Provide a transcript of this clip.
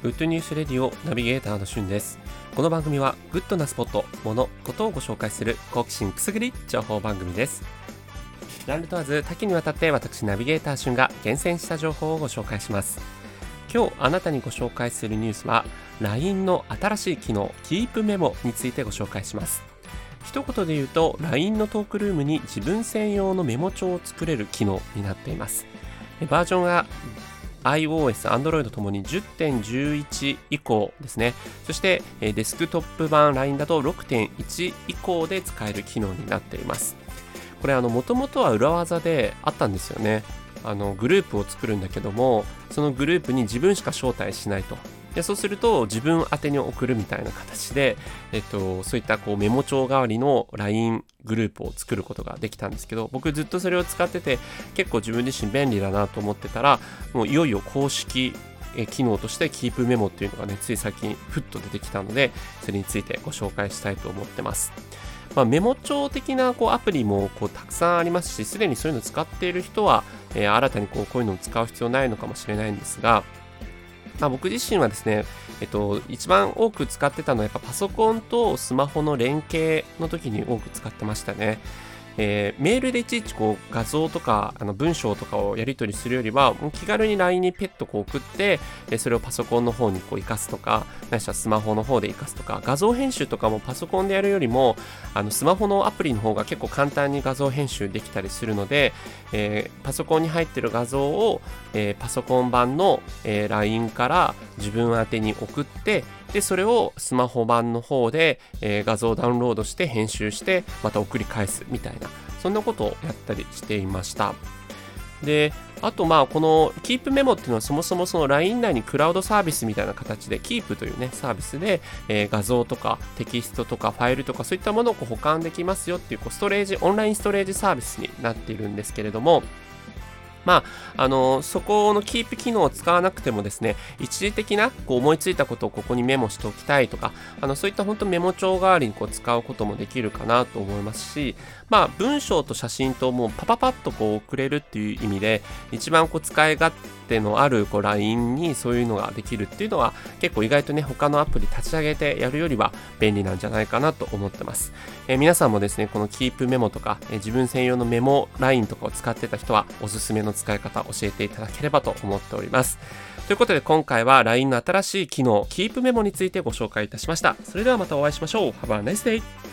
グッドニュースレディオナビゲーターのしゅんです。この番組はグッドなスポット、もの、ことをご紹介する好奇心くすぐり情報番組です。ジャンル問わず多岐にわたって私ナビゲーターしゅんが厳選した情報をご紹介します。今日あなたにご紹介するニュースは LINE の新しい機能 Keep メモについてご紹介します。一言で言うと LINE のトークルームに自分専用のメモ帳を作れる機能になっています。バージョンが iOS、Android ともに10.11以降ですね。そして、デスクトップ版 LINE だと6.1以降で使える機能になっています。これ、あの、もともとは裏技であったんですよね。あの、グループを作るんだけども、そのグループに自分しか招待しないと。でそうすると自分宛てに送るみたいな形で、えっと、そういったこうメモ帳代わりの LINE グループを作ることができたんですけど僕ずっとそれを使ってて結構自分自身便利だなと思ってたらもういよいよ公式機能としてキープメモっていうのがねつい最近ふっと出てきたのでそれについてご紹介したいと思ってます。まあ、メモ帳的なこうアプリもこうたくさんありますしすでにそういうのを使っている人は、え、新たにこうこういうのを使う必要ないのかもしれないんですがまあ、僕自身はですね、えっと、一番多く使ってたのはやっぱパソコンとスマホの連携の時に多く使ってましたね。えー、メールでいちいちこう画像とかあの文章とかをやり取りするよりはもう気軽に LINE にペットこう送って、えそれをパソコンの方にこう活かすとかないしはスマホの方で活かすとか画像編集とかもパソコンでやるよりもあのスマホのアプリの方が結構簡単に画像編集できたりするので、えー、パソコンに入ってる画像を、えー、パソコン版の、え LINE から自分宛に送ってでそれをスマホ版の方で、えー、画像をダウンロードして編集してまた送り返すみたいなそんなことをやったりしていました。であとまあこの Keep メモっていうのはそもそもその LINE 内にクラウドサービスみたいな形で Keep というねサービスで、えー、画像とかテキストとかファイルとかそういったものをこう保管できますよっていうこうストレージオンラインストレージサービスになっているんですけれどもまあ、あのそこのキープ機能を使わなくてもですね、一時的なこう思いついたことをここにメモしておきたいとか、あのそういった本当メモ帳代わりにこう使うこともできるかなと思いますし、まあ、文章と写真ともうパパパッとこう送れるっていう意味で、一番こう使い勝手のあるこう LINE にそういうのができるっていうのは結構意外とね、他のアプリ立ち上げてやるよりは便利なんじゃないかなと思ってます。えー、皆さんもですね、このキープメモとか、えー、自分専用のメモラインとかを使ってた人はおすすめの使い方教えていただければと思っております。ということで今回は LINE の新しい機能、Keep メモについてご紹介いたしました。それではまたお会いしましょう。Have a nice day!